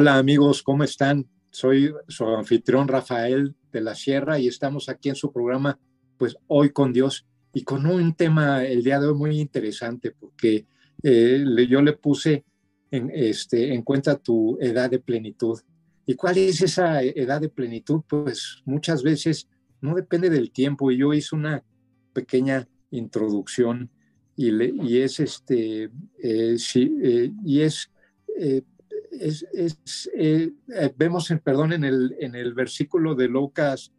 Hola amigos, ¿cómo están? Soy su anfitrión Rafael de la Sierra y estamos aquí en su programa, pues hoy con Dios y con un tema el día de hoy muy interesante porque eh, yo le puse en, este, en cuenta tu edad de plenitud. ¿Y cuál es esa edad de plenitud? Pues muchas veces no depende del tiempo y yo hice una pequeña introducción y, y es este, eh, sí, eh, y es es, eh, eh, vemos, en, perdón, en el, en el versículo de Lucas,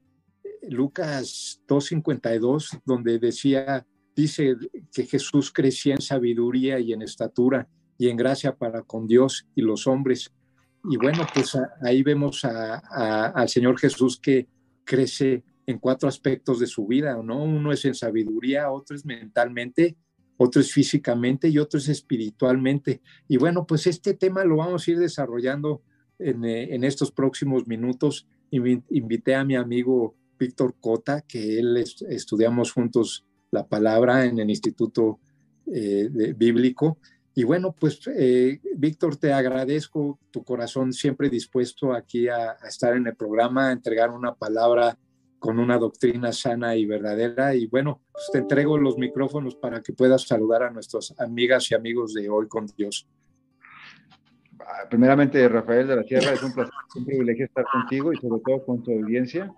Lucas 2.52, donde decía, dice que Jesús crecía en sabiduría y en estatura y en gracia para con Dios y los hombres. Y bueno, pues ahí vemos al Señor Jesús que crece en cuatro aspectos de su vida, ¿no? Uno es en sabiduría, otro es mentalmente, otro es físicamente y otro es espiritualmente. Y bueno, pues este tema lo vamos a ir desarrollando en, eh, estos próximos minutos. Invité a mi amigo Víctor Cota, que él estudiamos juntos la palabra en el Instituto eh, Bíblico. Y bueno, pues eh, Víctor, te agradezco tu corazón siempre dispuesto aquí a, estar en el programa, a entregar una palabra con una doctrina sana y verdadera. Y bueno, pues te entrego los micrófonos para que puedas saludar a nuestras amigas y amigos de Hoy con Dios. Ah, primeramente, Rafael de la Sierra, es un placer, un privilegio estar contigo y sobre todo con tu audiencia,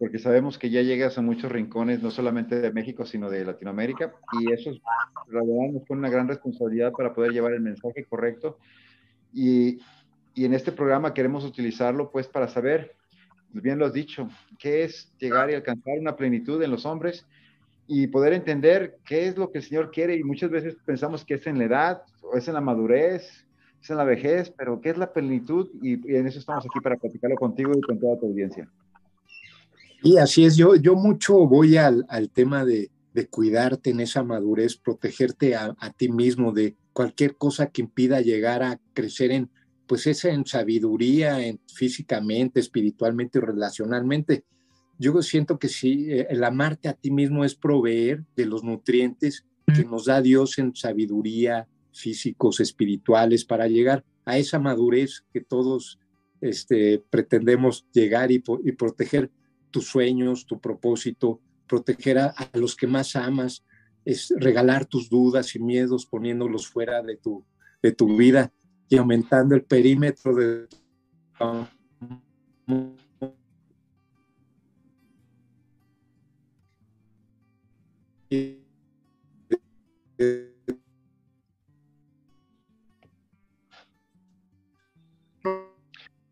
porque sabemos que ya llegas a muchos rincones, no solamente de México, sino de Latinoamérica, y eso la verdad nos pone una gran responsabilidad para poder llevar el mensaje correcto. Y, y en este programa queremos utilizarlo pues para saber bien lo has dicho, qué es llegar y alcanzar una plenitud en los hombres y poder entender qué es lo que el Señor quiere y muchas veces pensamos que es en la edad o es en la madurez, es en la vejez, pero qué es la plenitud y, en eso estamos aquí para platicarlo contigo y con toda tu audiencia. Y así es, yo, yo mucho voy al, al tema de, de, cuidarte en esa madurez, protegerte a, a ti mismo de cualquier cosa que impida llegar a crecer en, pues es en sabiduría, en, físicamente, espiritualmente y relacionalmente. Yo siento que sí, eh, el amarte a ti mismo es proveer de los nutrientes que nos da Dios en sabiduría, físicos, espirituales, para llegar a esa madurez que todos este, pretendemos llegar y, y, proteger tus sueños, tu propósito, proteger a, a, los que más amas, es regalar tus dudas y miedos poniéndolos fuera de tu, de tu vida y aumentando el perímetro de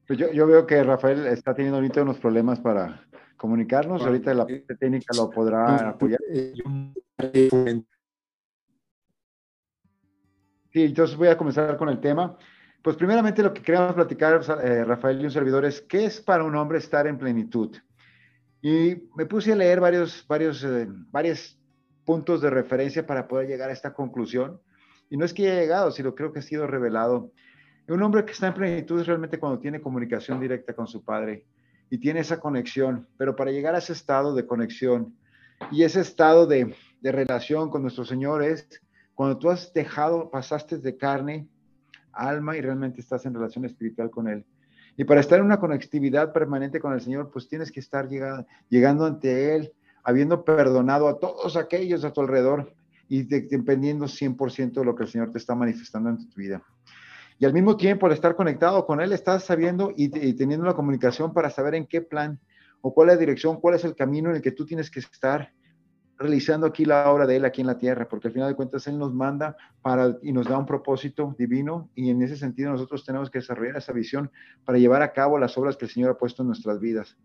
pues yo, yo, veo que Rafael está teniendo ahorita unos problemas para comunicarnos. Ahorita la parte técnica lo podrá apoyar. Sí, entonces voy a comenzar con el tema. Pues primeramente lo que queríamos platicar, eh, Rafael y un servidor, es qué es para un hombre estar en plenitud. Y me puse a leer varios, varios, eh, varios puntos de referencia para poder llegar a esta conclusión. Y no es que haya llegado, sino creo que ha sido revelado. Un hombre que está en plenitud es realmente cuando tiene comunicación directa con su padre y tiene esa conexión. Pero para llegar a ese estado de conexión y ese estado de, de relación con nuestro Señor es cuando tú has dejado, pasaste de carne, alma y realmente estás en relación espiritual con Él. Y para estar en una conectividad permanente con el Señor, pues tienes que estar llegando, llegando ante Él, habiendo perdonado a todos aquellos a tu alrededor y dependiendo 100% de lo que el Señor te está manifestando en tu vida. Y al mismo tiempo, al estar conectado con Él, estás sabiendo y, y teniendo la comunicación para saber en qué plan o cuál es la dirección, cuál es el camino en el que tú tienes que estar realizando aquí la obra de Él aquí en la tierra, porque al final de cuentas Él nos manda y nos da un propósito divino y en ese sentido nosotros tenemos que desarrollar esa visión para llevar a cabo las obras que el Señor ha puesto en nuestras vidas.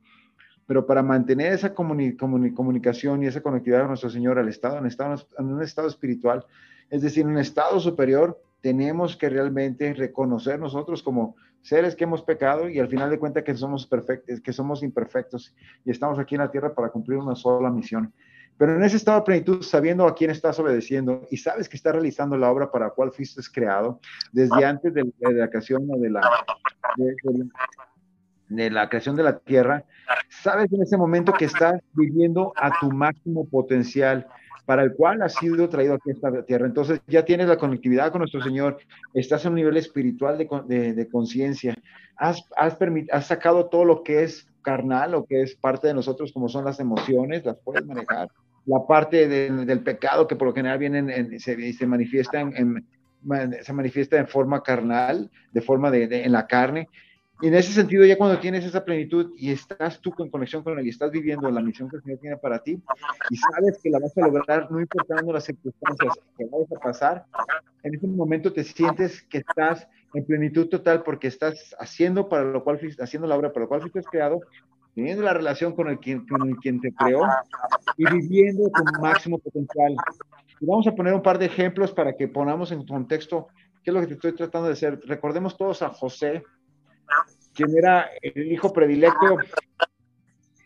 Pero para mantener esa comunicación y esa conectividad con nuestro Señor al estado en, un estado espiritual, es decir, en un estado superior, tenemos que realmente reconocer nosotros como seres que hemos pecado y al final de cuentas que somos imperfectos y estamos aquí en la tierra para cumplir una sola misión. Pero en ese estado de plenitud, sabiendo a quién estás obedeciendo y sabes que estás realizando la obra para la cual fuiste creado, desde antes de, la creación de la, de, la creación de la tierra, sabes en ese momento que estás viviendo a tu máximo potencial, para el cual has sido traído aquí a esta tierra. Entonces ya tienes la conectividad con nuestro Señor, estás en un nivel espiritual de, de, conciencia, has, has, has sacado todo lo que es carnal, lo que es parte de nosotros, como son las emociones, las puedes manejar. La parte del pecado que por lo general vienen en, se, se manifiesta en, se manifiesta en forma carnal, de forma de, en la carne, y en ese sentido, ya cuando tienes esa plenitud y estás tú con conexión con él y estás viviendo la misión que el Señor tiene para ti y sabes que la vas a lograr no importando las circunstancias que vas a pasar, en ese momento te sientes que estás en plenitud total porque estás haciendo para lo cual haciendo la obra para lo cual fuiste creado, teniendo la relación con el quien, con el quien te creó y viviendo tu máximo potencial. Y vamos a poner un par de ejemplos para que ponamos en contexto qué es lo que te estoy tratando de hacer. Recordemos todos a José, quien era el hijo predilecto.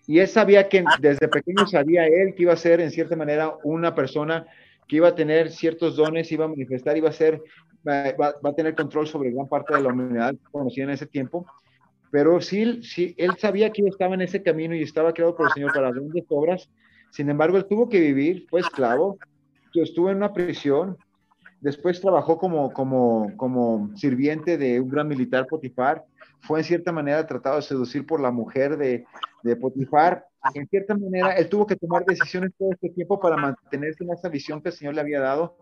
Y él sabía que desde pequeño sabía él que iba a ser en cierta manera una persona que iba a tener ciertos dones, iba a manifestar, iba a ser, va, a tener control sobre gran parte de la humanidad conocida en ese tiempo. Pero sí, sí, él sabía que estaba en ese camino y estaba creado por el Señor para grandes obras. Sin embargo, él tuvo que vivir, fue esclavo, estuvo en una prisión, después trabajó como, como, como sirviente de un gran militar Potifar, fue en cierta manera tratado de seducir por la mujer de, de Potifar. En cierta manera, él tuvo que tomar decisiones todo este tiempo para mantenerse en esa visión que el Señor le había dado,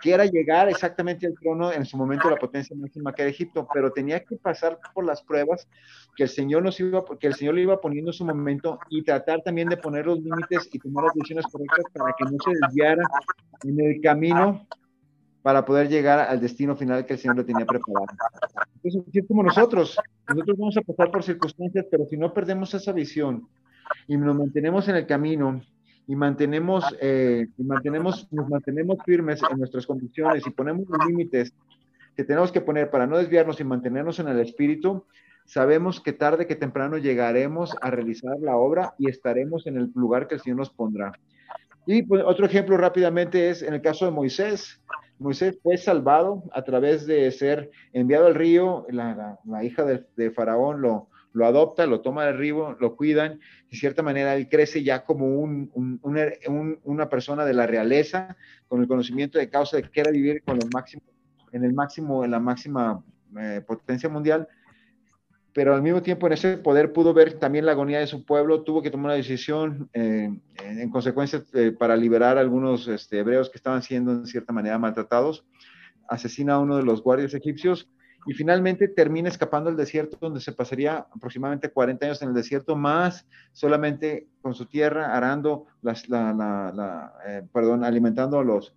que era llegar exactamente al trono en su momento la potencia máxima que era Egipto, pero tenía que pasar por las pruebas que el Señor nos iba, que el Señor le iba poniendo en su momento y tratar también de poner los límites y tomar las decisiones correctas para que no se desviara en el camino para poder llegar al destino final que el Señor le tenía preparado. Entonces, es como nosotros, nosotros vamos a pasar por circunstancias, pero si no perdemos esa visión y nos mantenemos en el camino y mantenemos, eh, y mantenemos, nos mantenemos firmes en nuestras convicciones y ponemos los límites que tenemos que poner para no desviarnos y mantenernos en el espíritu, sabemos que tarde que temprano llegaremos a realizar la obra y estaremos en el lugar que el Señor nos pondrá. Y pues, otro ejemplo rápidamente es en el caso de Moisés. Moisés fue salvado a través de ser enviado al río, la, hija de, Faraón lo, lo, adopta, lo toma del río, lo cuidan, de cierta manera él crece ya como un, una persona de la realeza, con el conocimiento de causa de que era vivir con el máximo, en el máximo, en la máxima eh, potencia mundial, pero al mismo tiempo en ese poder pudo ver también la agonía de su pueblo, tuvo que tomar una decisión eh, en consecuencia eh, para liberar a algunos este, hebreos que estaban siendo en cierta manera maltratados, asesina a uno de los guardias egipcios y finalmente termina escapando al desierto donde se pasaría aproximadamente 40 años en el desierto, más solamente con su tierra arando, las, la, eh, perdón, alimentando a los,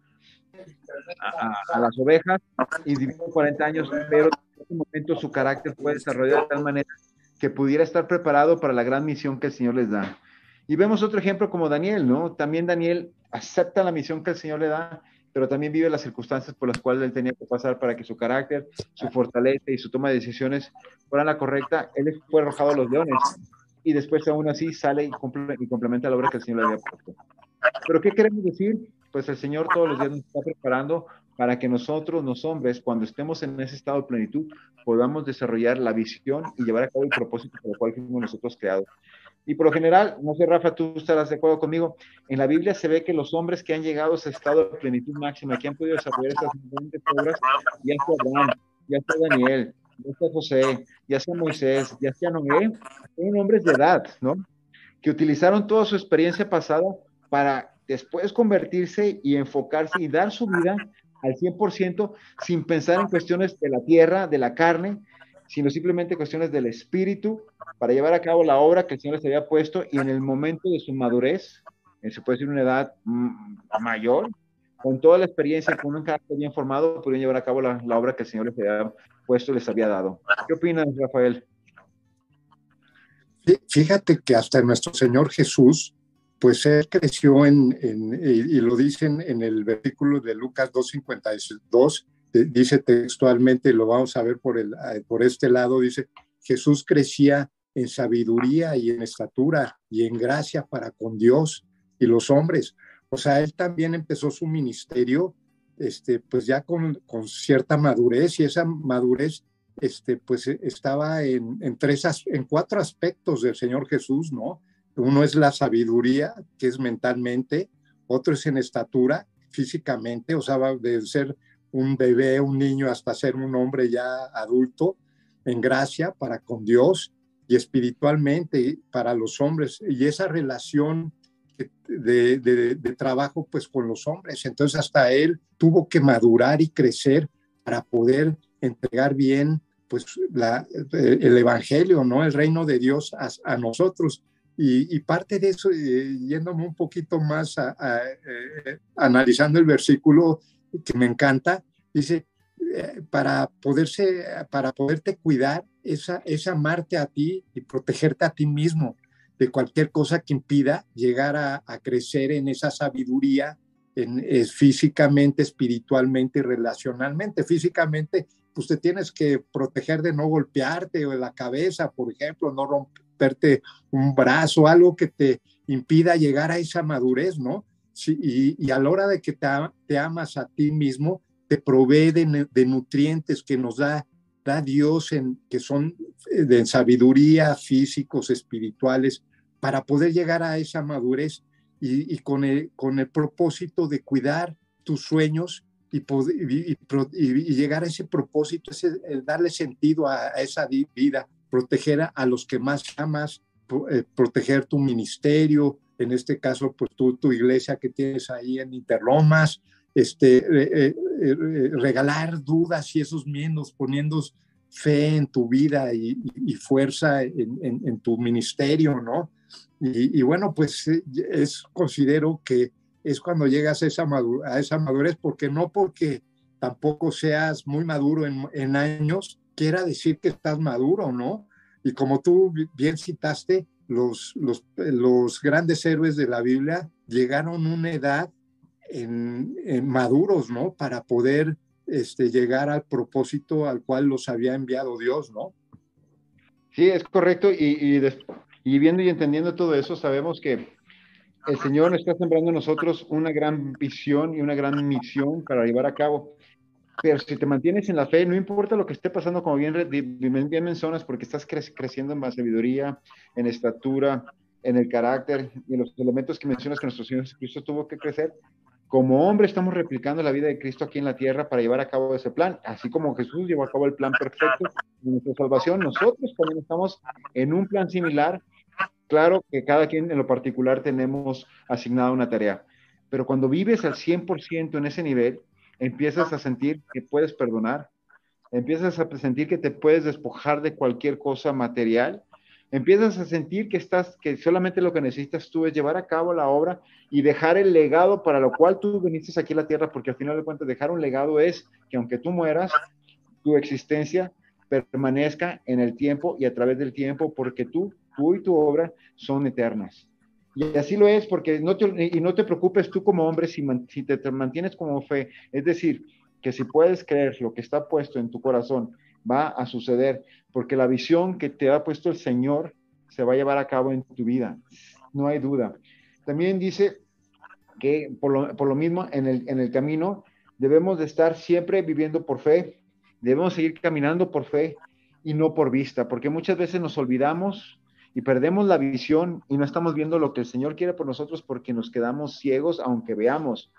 a, las ovejas y vivió 40 años, pero en ese momento su carácter fue desarrollado de tal manera que pudiera estar preparado para la gran misión que el Señor les da. Y vemos otro ejemplo como Daniel, ¿no? También Daniel acepta la misión que el Señor le da, pero también vive las circunstancias por las cuales él tenía que pasar para que su carácter, su fortaleza y su toma de decisiones fueran la correcta. Él fue arrojado a los leones y después aún así sale y, y complementa la obra que el Señor le había puesto. Pero ¿qué queremos decir? pues el Señor todos los días nos está preparando para que nosotros, los hombres, cuando estemos en ese estado de plenitud, podamos desarrollar la visión y llevar a cabo el propósito por el cual fuimos nosotros creados. Y por lo general, no sé, Rafa, tú estarás de acuerdo conmigo, en la Biblia se ve que los hombres que han llegado a ese estado de plenitud máxima, que han podido desarrollar estas grandes obras, ya sea Abraham, ya sea Daniel, ya sea José, ya sea Moisés, ya sea Noé, son hombres de edad, ¿no? Que utilizaron toda su experiencia pasada para después convertirse y enfocarse y dar su vida al 100% sin pensar en cuestiones de la tierra, de la carne, sino simplemente cuestiones del espíritu para llevar a cabo la obra que el Señor les había puesto y en el momento de su madurez, se puede decir una edad mm, mayor, con toda la experiencia, con un carácter bien formado, pudieron llevar a cabo la, la obra que el Señor les había puesto, les había dado. ¿Qué opinas, Rafael? Fíjate que hasta nuestro Señor Jesús pues él creció en, y, lo dicen en el versículo de Lucas 2.52, dice textualmente, lo vamos a ver por, el, por este lado, dice, Jesús crecía en sabiduría y en estatura y en gracia para con Dios y los hombres. O sea, él también empezó su ministerio, este, pues ya con, con cierta madurez y esa madurez, este, pues estaba en, en, tres, en cuatro aspectos del Señor Jesús, ¿no? Uno es la sabiduría, que es mentalmente, otro es en estatura, físicamente, o sea, de ser un bebé, un niño, hasta ser un hombre ya adulto, en gracia para con Dios y espiritualmente para los hombres. Y esa relación de, trabajo pues con los hombres. Entonces hasta él tuvo que madurar y crecer para poder entregar bien pues la, el evangelio, ¿no? El reino de Dios a, nosotros. Y, parte de eso, yéndome un poquito más eh, analizando el versículo que me encanta, dice, eh, para, poderse, para poderte cuidar esa es amarte a ti y protegerte a ti mismo de cualquier cosa que impida llegar a, crecer en esa sabiduría en, físicamente, espiritualmente y relacionalmente. Físicamente, pues te tienes que proteger de no golpearte o de la cabeza, por ejemplo, no romperte un brazo, algo que te impida llegar a esa madurez, ¿no? Y, a la hora de que te, amas a ti mismo, te provee de, nutrientes que nos da, da Dios, en, que son eh, de sabiduría, físicos, espirituales, para poder llegar a esa madurez y, con, el, con el propósito de cuidar tus sueños y, poder, y, llegar a ese propósito, ese, darle sentido a, esa vida, proteger a, los que más amas, eh, proteger tu ministerio, en este caso, pues tú, tu iglesia que tienes ahí en Interlomas, este, eh, eh, regalar dudas y esos miedos, poniendo fe en tu vida y, fuerza en, en, tu ministerio, ¿no? Y, bueno, pues eh, es, considero que es cuando llegas a esa, a esa madurez, porque no porque tampoco seas muy maduro en, en años, quiera decir que estás maduro, ¿no? Y como tú bien citaste, los, los, los grandes héroes de la Biblia llegaron a una edad en, maduros, ¿no? Para poder este, llegar al propósito al cual los había enviado Dios, ¿no? Sí, es correcto. Y, y viendo y entendiendo todo eso, sabemos que el Señor está sembrando en nosotros una gran visión y una gran misión para llevar a cabo. Pero si te mantienes en la fe, no importa lo que esté pasando, como bien, bien mencionas, porque estás creciendo en más sabiduría, en estatura, en el carácter y en los elementos que mencionas que nuestro Señor Jesucristo tuvo que crecer. Como hombre estamos replicando la vida de Cristo aquí en la tierra para llevar a cabo ese plan, así como Jesús llevó a cabo el plan perfecto de nuestra salvación, nosotros también estamos en un plan similar Claro que cada quien en lo particular tenemos asignada una tarea, pero cuando vives al 100% en ese nivel, empiezas a sentir que puedes perdonar, empiezas a sentir que te puedes despojar de cualquier cosa material, empiezas a sentir que estás, que solamente lo que necesitas tú es llevar a cabo la obra y dejar el legado para lo cual tú viniste aquí a la tierra, porque al final de cuentas dejar un legado es que aunque tú mueras, tu existencia permanezca en el tiempo y a través del tiempo, porque tú tú y tu obra son eternas. Y así lo es, porque no te, y no te preocupes tú como hombre si, si te, mantienes como fe. Es decir, que si puedes creer lo que está puesto en tu corazón, va a suceder, porque la visión que te ha puesto el Señor se va a llevar a cabo en tu vida. No hay duda. También dice que por lo, por lo mismo en el, en el camino debemos de estar siempre viviendo por fe, debemos seguir caminando por fe y no por vista, porque muchas veces nos olvidamos y perdemos la visión y no estamos viendo lo que el Señor quiere por nosotros porque nos quedamos ciegos aunque veamos.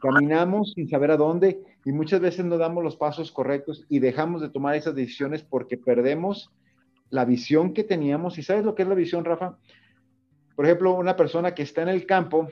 Caminamos sin saber a dónde y muchas veces no damos los pasos correctos y dejamos de tomar esas decisiones porque perdemos la visión que teníamos. ¿Y sabes lo que es la visión, Rafa? Por ejemplo, una persona que está en el campo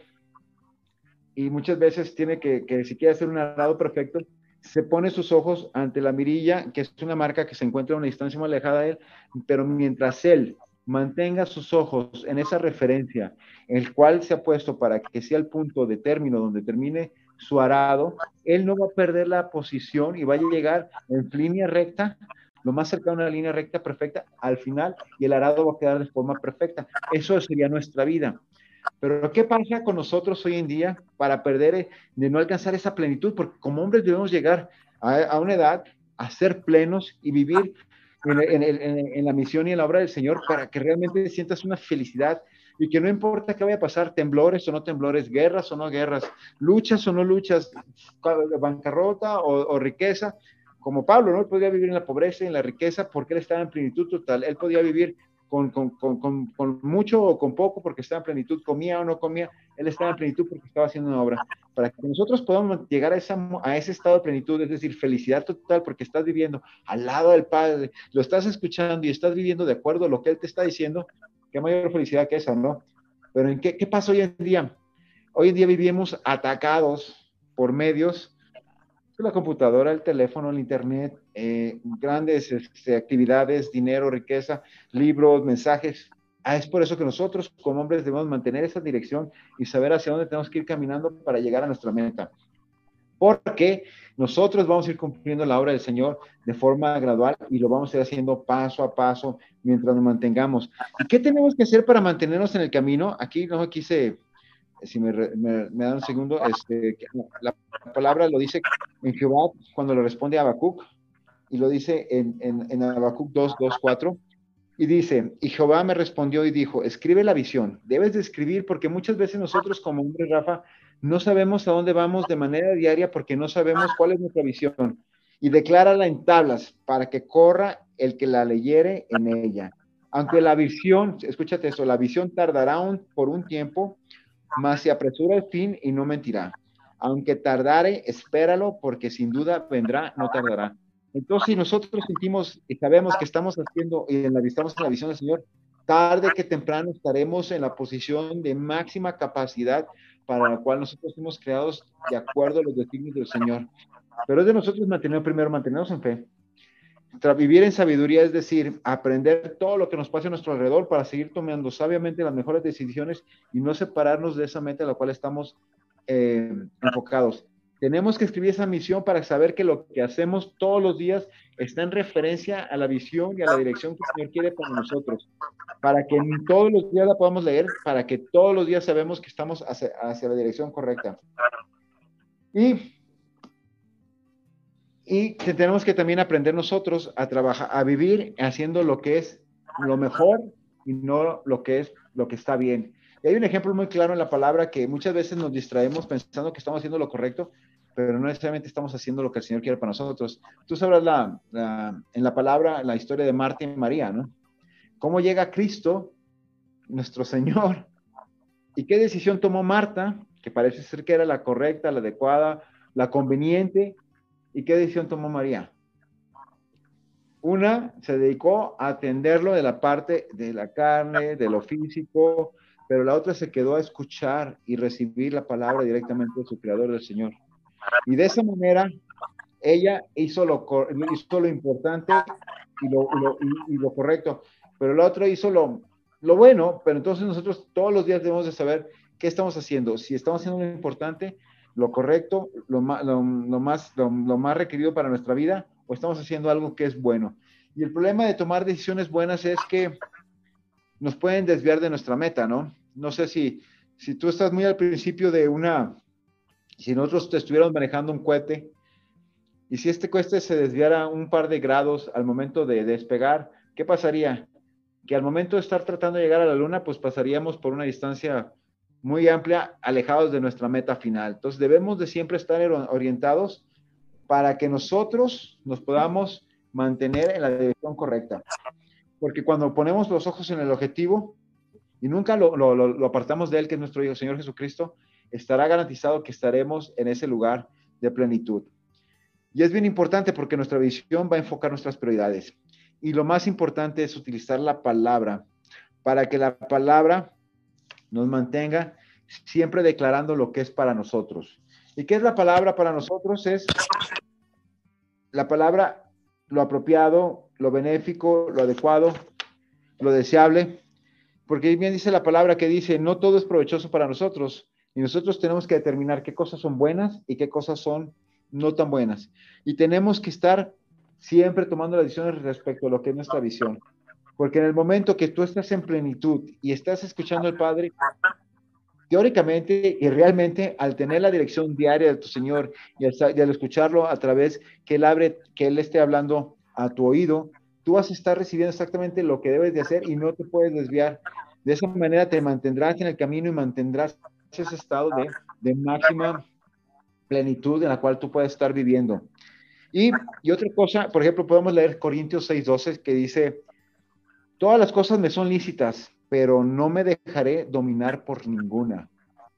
y muchas veces tiene que, si quiere hacer un arado perfecto, se pone sus ojos ante la mirilla, que es una marca que se encuentra a una distancia muy alejada de él, pero mientras él mantenga sus ojos en esa referencia, el cual se ha puesto para que sea el punto de término donde termine su arado, él no va a perder la posición y va a llegar en línea recta, lo más cercano a una línea recta perfecta al final y el arado va a quedar de forma perfecta. Eso sería nuestra vida. Pero ¿qué pasa con nosotros hoy en día para perder, eh, de no alcanzar esa plenitud? Porque como hombres debemos llegar a, a una edad a ser plenos y vivir en, la misión y en la obra del Señor para que realmente sientas una felicidad y que no importa qué vaya a pasar, temblores o no temblores, guerras o no guerras, luchas o no luchas, bancarrota o, riqueza, como Pablo, ¿no? Él podía vivir en la pobreza y en la riqueza porque él estaba en plenitud total, él podía vivir con, con, con, con, mucho o con poco porque estaba en plenitud, comía o no comía, él estaba en plenitud porque estaba haciendo una obra. Para que nosotros podamos llegar a, esa, a ese estado de plenitud, es decir, felicidad total porque estás viviendo al lado del Padre, lo estás escuchando y estás viviendo de acuerdo a lo que Él te está diciendo, qué mayor felicidad que esa, ¿no? Pero ¿en qué, qué pasa hoy en día? Hoy en día vivimos atacados por medios la computadora, el teléfono, el internet, eh, grandes este, actividades, dinero, riqueza, libros, mensajes. Ah, es por eso que nosotros como hombres debemos mantener esa dirección y saber hacia dónde tenemos que ir caminando para llegar a nuestra meta. Porque nosotros vamos a ir cumpliendo la obra del Señor de forma gradual y lo vamos a ir haciendo paso a paso mientras nos mantengamos. ¿Y qué tenemos que hacer para mantenernos en el camino? Aquí no quise si me, me, dan un segundo, este, la palabra lo dice en Jehová cuando le responde a Habacuc, y lo dice en, en, Habacuc 2, 2, 4, y dice, y Jehová me respondió y dijo, escribe la visión, debes de escribir porque muchas veces nosotros como hombre, Rafa, no sabemos a dónde vamos de manera diaria porque no sabemos cuál es nuestra visión. Y declárala en tablas para que corra el que la leyere en ella. Aunque la visión, escúchate eso, la visión tardará por un tiempo, mas se apresura el fin y no mentirá. Aunque tardare, espéralo, porque sin duda vendrá, no tardará. Entonces, si nosotros sentimos y sabemos que estamos haciendo y estamos en la visión del Señor, tarde que temprano estaremos en la posición de máxima capacidad para la cual nosotros fuimos creados de acuerdo a los designios del Señor. Pero es de nosotros mantener primero, mantenernos en fe, vivir en sabiduría es decir, aprender todo lo que nos pasa a nuestro alrededor para seguir tomando sabiamente las mejores decisiones y no separarnos de esa meta a la cual estamos eh, enfocados. Tenemos que escribir esa misión para saber que lo que hacemos todos los días está en referencia a la visión y a la dirección que el Señor quiere para nosotros, para que todos los días la podamos leer, para que todos los días sabemos que estamos hacia, hacia la dirección correcta. Y y tenemos que también aprender nosotros a trabajar, a vivir haciendo lo que es lo mejor y no lo que es lo que está bien. Y hay un ejemplo muy claro en la palabra que muchas veces nos distraemos pensando que estamos haciendo lo correcto, pero no necesariamente estamos haciendo lo que el Señor quiere para nosotros. Tú sabrás la, en la palabra la historia de Marta y María, ¿no? ¿Cómo llega Cristo, nuestro Señor? ¿Y qué decisión tomó Marta? Que parece ser que era la correcta, la adecuada, la conveniente, ¿Y qué decisión tomó María? Una se dedicó a atenderlo de la parte de la carne, de lo físico, pero la otra se quedó a escuchar y recibir la palabra directamente de su creador, del Señor. Y de esa manera, ella hizo lo, hizo lo importante y lo, y lo, correcto, pero la otra hizo lo, lo bueno, pero entonces nosotros todos los días debemos de saber qué estamos haciendo, si estamos haciendo lo importante lo correcto, lo más, lo, más, lo, más requerido para nuestra vida o estamos haciendo algo que es bueno. Y el problema de tomar decisiones buenas es que nos pueden desviar de nuestra meta, ¿no? No sé si, si tú estás muy al principio de una, si nosotros estuviéramos manejando un cohete y si este cohete se desviara un par de grados al momento de despegar, ¿qué pasaría? Que al momento de estar tratando de llegar a la luna, pues pasaríamos por una distancia muy amplia, alejados de nuestra meta final. Entonces debemos de siempre estar orientados para que nosotros nos podamos mantener en la dirección correcta. Porque cuando ponemos los ojos en el objetivo y nunca lo, lo, apartamos de Él, que es nuestro Señor Jesucristo, estará garantizado que estaremos en ese lugar de plenitud. Y es bien importante porque nuestra visión va a enfocar nuestras prioridades. Y lo más importante es utilizar la palabra para que la palabra nos mantenga siempre declarando lo que es para nosotros. ¿Y qué es la palabra para nosotros? Es la palabra lo apropiado, lo benéfico, lo adecuado, lo deseable, porque bien dice la palabra que dice, no todo es provechoso para nosotros, y nosotros tenemos que determinar qué cosas son buenas y qué cosas son no tan buenas. Y tenemos que estar siempre tomando las decisiones respecto a lo que es nuestra visión. Porque en el momento que tú estás en plenitud y estás escuchando al Padre, teóricamente y realmente al tener la dirección diaria de tu Señor y al, escucharlo a través que Él abre, que Él esté hablando a tu oído, tú vas a estar recibiendo exactamente lo que debes de hacer y no te puedes desviar. De esa manera te mantendrás en el camino y mantendrás ese estado de, de máxima plenitud en la cual tú puedes estar viviendo. Y, y otra cosa, por ejemplo, podemos leer Corintios 6:12 que dice, todas las cosas me son lícitas, pero no me dejaré dominar por ninguna.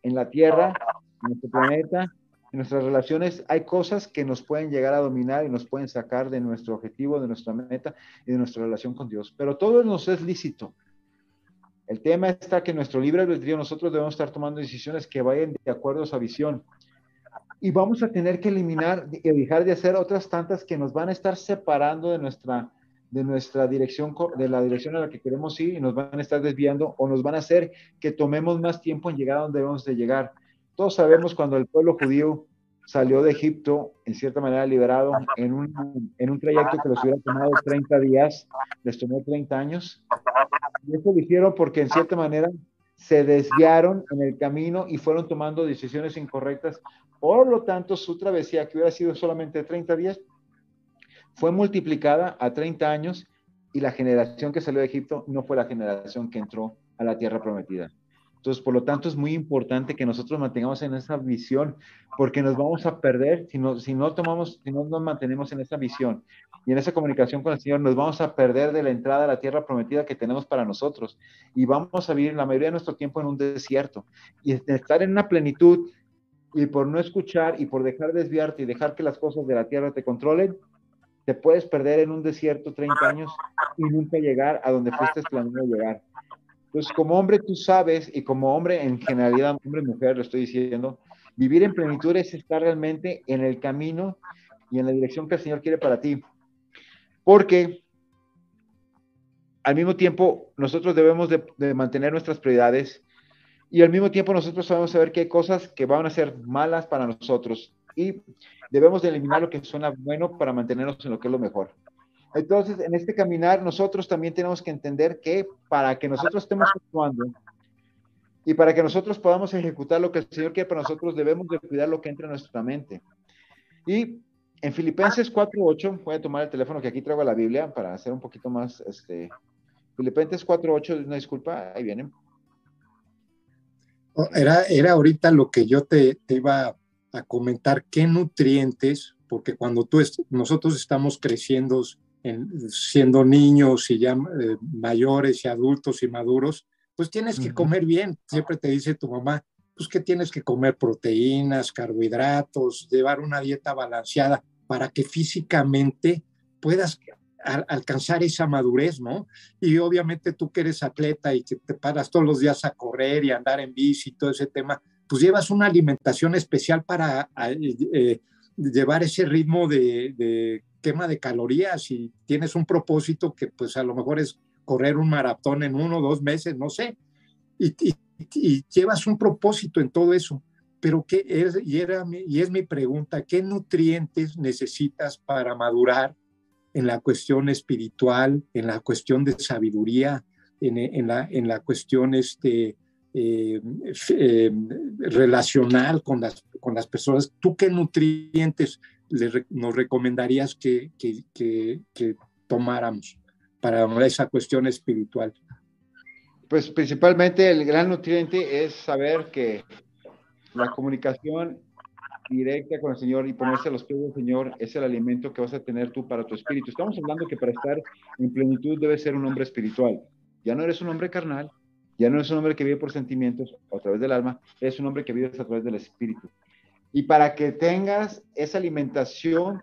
En la Tierra, en nuestro planeta, en nuestras relaciones, hay cosas que nos pueden llegar a dominar y nos pueden sacar de nuestro objetivo, de nuestra meta y de nuestra relación con Dios. Pero todo nos es lícito. El tema está que nuestro libre albedrío nosotros debemos estar tomando decisiones que vayan de acuerdo a esa visión. Y vamos a tener que eliminar y dejar de hacer otras tantas que nos van a estar separando de nuestra de nuestra dirección, de la dirección a la que queremos ir y nos van a estar desviando o nos van a hacer que tomemos más tiempo en llegar a donde debemos de llegar. Todos sabemos cuando el pueblo judío salió de Egipto, en cierta manera liberado, en un, en un trayecto que les hubiera tomado 30 días, les tomó 30 años. Y eso lo hicieron porque en cierta manera se desviaron en el camino y fueron tomando decisiones incorrectas. Por lo tanto, su travesía, que hubiera sido solamente 30 días, fue multiplicada a 30 años y la generación que salió de Egipto no fue la generación que entró a la tierra prometida. Entonces, por lo tanto, es muy importante que nosotros mantengamos en esa visión, porque nos vamos a perder si no, tomamos, si no nos mantenemos en esa visión y en esa comunicación con el Señor, nos vamos a perder de la entrada a la tierra prometida que tenemos para nosotros y vamos a vivir la mayoría de nuestro tiempo en un desierto y estar en una plenitud y por no escuchar y por dejar desviarte y dejar que las cosas de la tierra te controlen, te puedes perder en un desierto 30 años y nunca llegar a donde fuiste planeando llegar. Entonces, como hombre, tú sabes, y como hombre en generalidad, hombre mujer, lo estoy diciendo, vivir en plenitud es estar realmente en el camino y en la dirección que el Señor quiere para ti. Porque al mismo tiempo nosotros debemos de, de mantener nuestras prioridades y al mismo tiempo nosotros sabemos saber que hay cosas que van a ser malas para nosotros y debemos de eliminar lo que suena bueno para mantenernos en lo que es lo mejor. Entonces, en este caminar, nosotros también tenemos que entender que para que nosotros estemos actuando y para que nosotros podamos ejecutar lo que el Señor quiere para nosotros, debemos de cuidar lo que entra en nuestra mente. Y en Filipenses 4.8, voy a tomar el teléfono que aquí traigo la Biblia para hacer un poquito más, este, Filipenses 4.8, una disculpa, ahí vienen. Oh, era, era ahorita lo que yo te, te iba a comentar qué nutrientes, porque cuando tú nosotros estamos creciendo, siendo niños y ya eh, mayores y adultos y maduros, pues tienes que comer bien. Siempre te dice tu mamá, pues que tienes que comer proteínas, carbohidratos, llevar una dieta balanceada para que físicamente puedas alcanzar esa madurez, ¿no? Y obviamente tú que eres atleta y que te paras todos los días a correr y andar en bici y todo ese tema, pues llevas una alimentación especial para eh, llevar ese ritmo de, quema de calorías y tienes un propósito que pues a lo mejor es correr un maratón en uno o dos meses, no sé, y, llevas un propósito en todo eso. Pero ¿qué es, y, era, y es mi pregunta, ¿qué nutrientes necesitas para madurar en la cuestión espiritual, en la cuestión de sabiduría, en, la, en la cuestión este, eh, eh, relacional con las, con las personas, ¿tú qué nutrientes nos recomendarías que, tomáramos para esa cuestión espiritual? Pues principalmente el gran nutriente es saber que la comunicación directa con el Señor y ponerse a los pies del Señor es el alimento que vas a tener tú para tu espíritu. Estamos hablando que para estar en plenitud debe ser un hombre espiritual. Ya no eres un hombre carnal, ya no es un hombre que vive por sentimientos a través del alma, es un hombre que vive a través del espíritu. Y para que tengas esa alimentación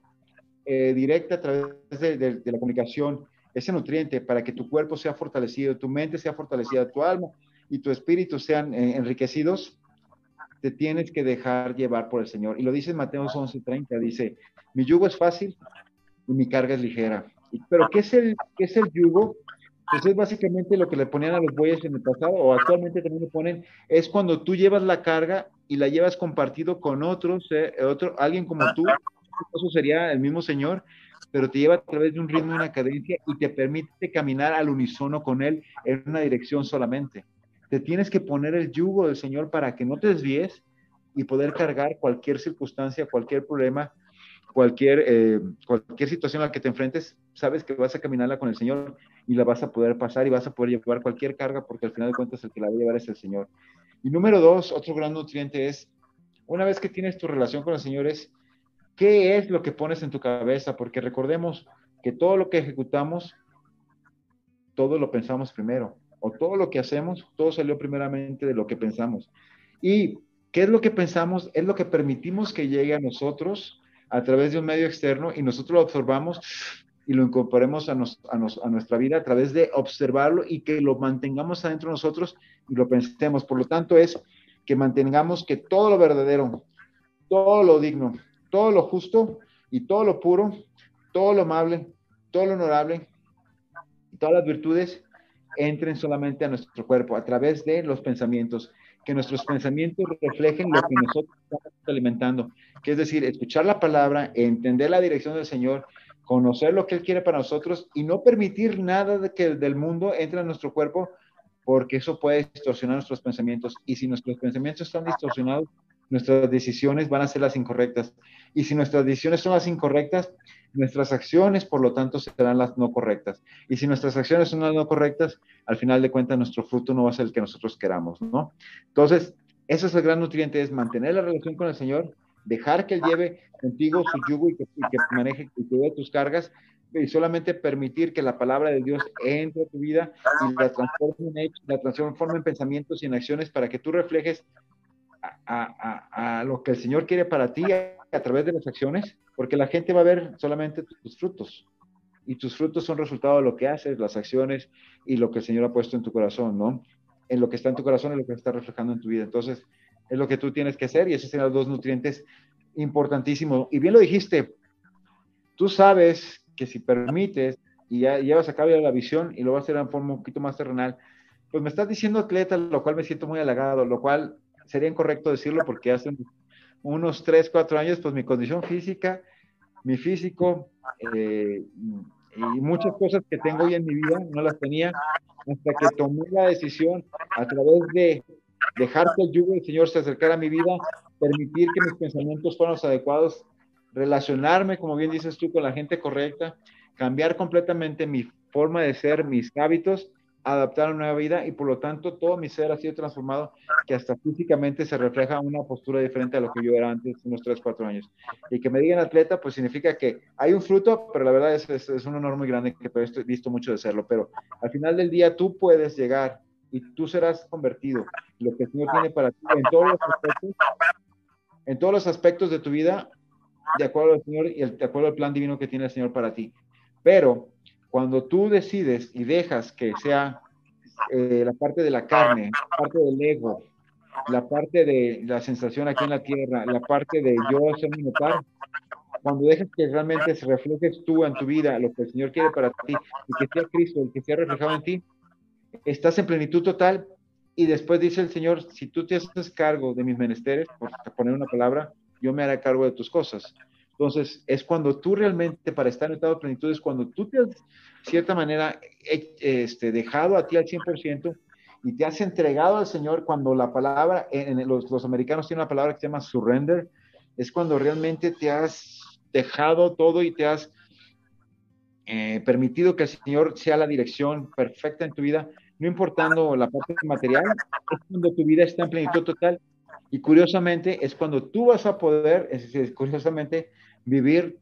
eh, directa a través de, la comunicación, ese nutriente, para que tu cuerpo sea fortalecido, tu mente sea fortalecida, tu alma y tu espíritu sean eh, enriquecidos, te tienes que dejar llevar por el Señor. Y lo dice en Mateo 11:30, dice, mi yugo es fácil y mi carga es ligera. Pero ¿qué es el, qué es el yugo? Entonces, es básicamente lo que le ponían a los bueyes en el pasado, o actualmente también le ponen, es cuando tú llevas la carga y la llevas compartido con otros, eh, otro, alguien como tú, eso sería el mismo Señor, pero te lleva a través de un ritmo, una cadencia y te permite caminar al unísono con Él en una dirección solamente. Te tienes que poner el yugo del Señor para que no te desvíes y poder cargar cualquier circunstancia, cualquier problema, cualquier, eh, cualquier situación a la que te enfrentes, sabes que vas a caminarla con el Señor y la vas a poder pasar y vas a poder llevar cualquier carga porque al final de cuentas el que la va a llevar es el Señor. Y número dos, otro gran nutriente es, una vez que tienes tu relación con el Señor es, ¿qué es lo que pones en tu cabeza? Porque recordemos que todo lo que ejecutamos todo lo pensamos primero, o todo lo que hacemos, todo salió primeramente de lo que pensamos. ¿Y qué es lo que pensamos? Es lo que permitimos que llegue a nosotros a través de un medio externo y nosotros lo observamos y lo incorporemos a, nuestra vida a través de observarlo y que lo mantengamos adentro de nosotros y lo pensemos. Por lo tanto, es que mantengamos que todo lo verdadero, todo lo digno, todo lo justo y todo lo puro, todo lo amable, todo lo honorable, todas las virtudes entren solamente a nuestro cuerpo a través de los pensamientos, que nuestros pensamientos reflejen lo que nosotros estamos alimentando, que es decir, escuchar la palabra, entender la dirección del Señor conocer lo que Él quiere para nosotros y no permitir nada de que del mundo entre a nuestro cuerpo, porque eso puede distorsionar nuestros pensamientos. Y si nuestros pensamientos están distorsionados, nuestras decisiones van a ser las incorrectas. Y si nuestras decisiones son las incorrectas, nuestras acciones, por lo tanto, serán las no correctas. Y si nuestras acciones son las no correctas, al final de cuentas, nuestro fruto no va a ser el que nosotros queramos, ¿no? Entonces, ese es el gran nutriente, es mantener la relación con el Señor, dejar que Él lleve contigo su yugo y que, maneje y que tus cargas y solamente permitir que la palabra de Dios entre a tu vida y la transforme en la transforme en pensamientos y en acciones para que tú reflejes a, lo que el Señor quiere para ti través de las acciones, porque la gente va a ver solamente tus frutos. Y tus frutos son resultado de lo que haces, las acciones y lo que el Señor ha puesto en tu corazón, ¿no? En lo que está en tu corazón y lo que está reflejando en tu vida. Entonces, es lo que tú tienes que hacer y esos serán los dos nutrientes importantísimos. Y bien lo dijiste, tú sabes que si permites y ya llevas a cabo la visión y lo vas a hacer en forma un poquito más terrenal, pues me estás diciendo atleta, lo cual me siento muy halagado, lo cual sería incorrecto decirlo porque hace unos 3, 4 años, pues mi condición física, mi físico eh, y muchas cosas que tengo hoy en mi vida no las tenía hasta que tomé la decisión a través de dejar que el yugo del Señor se acercara a mi vida, permitir que mis pensamientos fueran los adecuados, relacionarme, como bien dices tú, con la gente correcta, cambiar completamente mi forma de ser, mis hábitos, adaptar a una nueva vida y por lo tanto todo mi ser ha sido transformado que hasta físicamente se refleja una postura diferente a lo que yo era antes, unos 3, 4 años. Y que me digan atleta, pues significa que hay un fruto, pero la verdad es, es, es un honor muy grande que he visto mucho de serlo, pero al final del día tú puedes llegar y tú serás convertido. Lo que el Señor tiene para ti en todos los aspectos, en todos los aspectos de tu vida, de acuerdo al Señor y de acuerdo al plan divino que tiene el Señor para ti. Pero cuando tú decides y dejas que sea eh, la parte de la carne, la parte del ego, la parte de la sensación aquí en la tierra, la parte de yo mi notar, cuando dejas que realmente se reflejes tú en tu vida lo que el Señor quiere para ti y que sea Cristo el que sea reflejado en ti, estás en plenitud total y después dice el Señor, si tú te haces cargo de mis menesteres, por poner una palabra, yo me haré cargo de tus cosas. Entonces, es cuando tú realmente, para estar en estado de plenitud, es cuando tú te has, de cierta manera, este, dejado a ti al 100% y te has entregado al Señor cuando la palabra, en, los, los americanos tienen una palabra que se llama surrender, es cuando realmente te has dejado todo y te has eh, permitido que el Señor sea la dirección perfecta en tu vida no importando la parte material, es cuando tu vida está en plenitud total. Y curiosamente es cuando tú vas a poder, es, curiosamente, vivir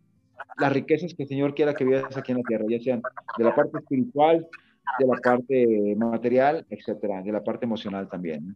las riquezas que el Señor quiera que vivas aquí en la tierra, ya sean de la parte espiritual, de la parte material, etcétera, de la parte emocional también.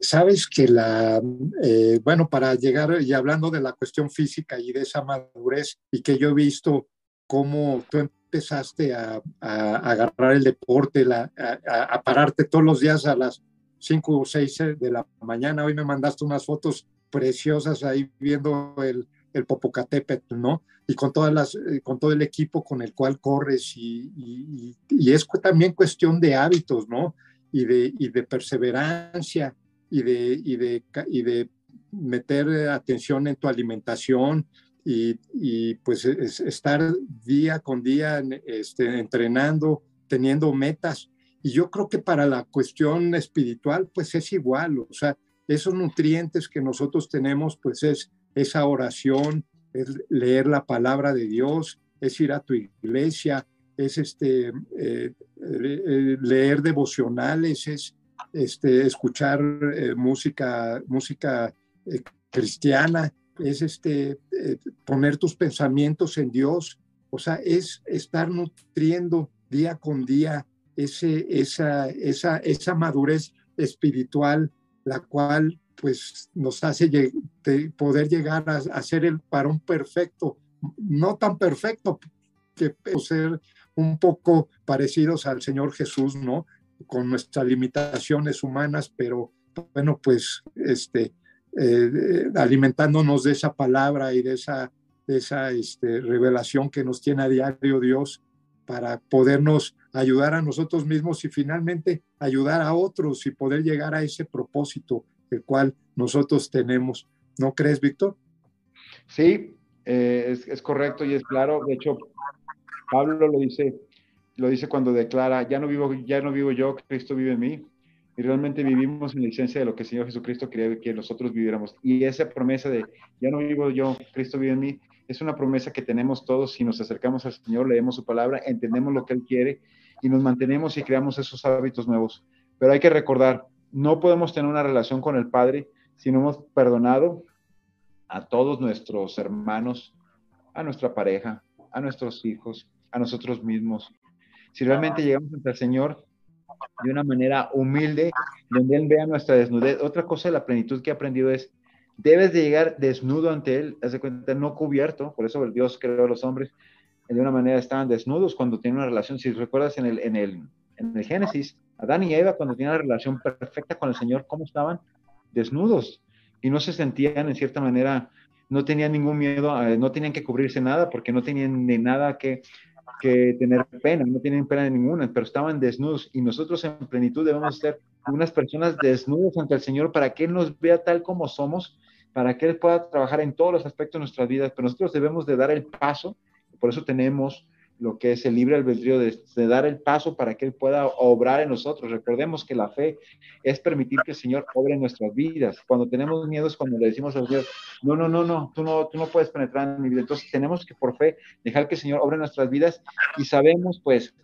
Sabes que la, eh, bueno, para llegar y hablando de la cuestión física y de esa madurez, y que yo he visto cómo tú empezaste a, agarrar el deporte, a, pararte todos los días a las 5 o 6 de la mañana. Hoy me mandaste unas fotos preciosas ahí viendo el, el Popocatépetl, ¿no? Y con, todas las, eh, con todo el equipo con el cual corres y, y, es también cuestión de hábitos, ¿no? Y de, y de perseverancia y de, y de, y de meter atención en tu alimentación, y, pues estar día con día este, entrenando, teniendo metas. Y yo creo que para la cuestión espiritual, pues es igual, o sea, esos nutrientes que nosotros tenemos, pues es esa oración, es leer la palabra de Dios, es ir a tu iglesia, es este, eh, eh, leer devocionales, es este, escuchar eh, música, música cristiana, es este, poner tus pensamientos en Dios. O sea, es estar nutriendo día con día ese, esa, esa, esa madurez espiritual, la cual pues nos hace poder llegar a, ser el varón perfecto, no tan perfecto, que ser un poco parecidos al Señor Jesús, ¿no? Con nuestras limitaciones humanas, pero bueno, pues este, eh, alimentándonos de esa palabra y de esa, esa este, revelación que nos tiene a diario Dios para podernos ayudar a nosotros mismos y finalmente ayudar a otros y poder llegar a ese propósito el cual nosotros tenemos. ¿No crees, Víctor? Sí, eh, es, es, correcto y es claro. De hecho, Pablo lo dice, lo dice cuando declara, ya no vivo, ya no vivo yo, Cristo vive en mí. Y realmente vivimos en la licencia de lo que el Señor Jesucristo quería que nosotros viviéramos. Y esa promesa de, ya no vivo yo, Cristo vive en mí, es una promesa que tenemos todos si nos acercamos al Señor, leemos su palabra, entendemos lo que Él quiere y nos mantenemos y creamos esos hábitos nuevos. Pero hay que recordar, no podemos tener una relación con el Padre si no hemos perdonado a todos nuestros hermanos, a nuestra pareja, a nuestros hijos, a nosotros mismos. Si realmente llegamos ante el Señor de una manera humilde, donde Él vea nuestra desnudez. Otra cosa de la plenitud que he aprendido es, debes de llegar desnudo ante Él, haz de cuenta, no cubierto, por eso el Dios creó a los hombres, de una manera estaban desnudos cuando tienen una relación. Si recuerdas en el, en el, en el Génesis, Adán y Eva cuando tenían una relación perfecta con el Señor, ¿cómo estaban? Desnudos y no se sentían en cierta manera, no tenían ningún miedo, no tenían que cubrirse nada porque no tenían ni nada que, que tener pena, no tienen pena de ninguna, pero estaban desnudos y nosotros en plenitud debemos ser unas personas desnudas ante el Señor para que Él nos vea tal como somos, para que Él pueda trabajar en todos los aspectos de nuestras vidas, pero nosotros debemos de dar el paso, por eso tenemos lo que es el libre albedrío de, dar el paso para que Él pueda obrar en nosotros. Recordemos que la fe es permitir que el Señor obre en nuestras vidas. Cuando tenemos miedo es cuando le decimos al Señor, no, no, no, no, tú no, tú no puedes penetrar en mi vida. Entonces tenemos que por fe dejar que el Señor obre en nuestras vidas y sabemos pues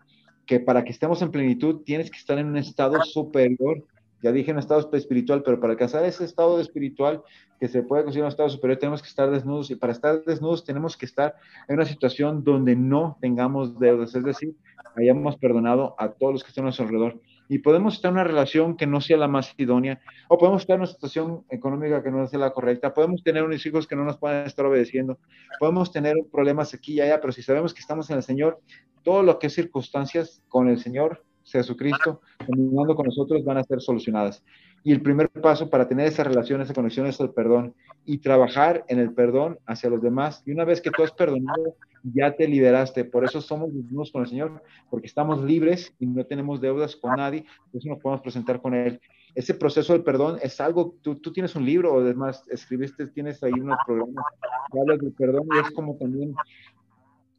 que para que estemos en plenitud tienes que estar en un estado superior ya dije en estado espiritual, pero para alcanzar ese estado espiritual que se puede considerar un estado superior, tenemos que estar desnudos y para estar desnudos tenemos que estar en una situación donde no tengamos deudas, es decir, hayamos perdonado a todos los que están a nuestro alrededor. Y podemos estar en una relación que no sea la más idónea, o podemos estar en una situación económica que no sea la correcta, podemos tener unos hijos que no nos puedan estar obedeciendo, podemos tener problemas aquí y allá, pero si sabemos que estamos en el Señor, todo lo que es circunstancias con el Señor Jesucristo, caminando con nosotros, van a ser solucionadas. Y el primer paso para tener esa relación, esa conexión es el perdón y trabajar en el perdón hacia los demás. Y una vez que tú has perdonado, ya te liberaste. Por eso somos unos con el Señor, porque estamos libres y no tenemos deudas con nadie, por eso nos podemos presentar con Él. Ese proceso del perdón es algo, tú, tú tienes un libro, o además escribiste, tienes ahí unos programas que hablas del perdón y es como también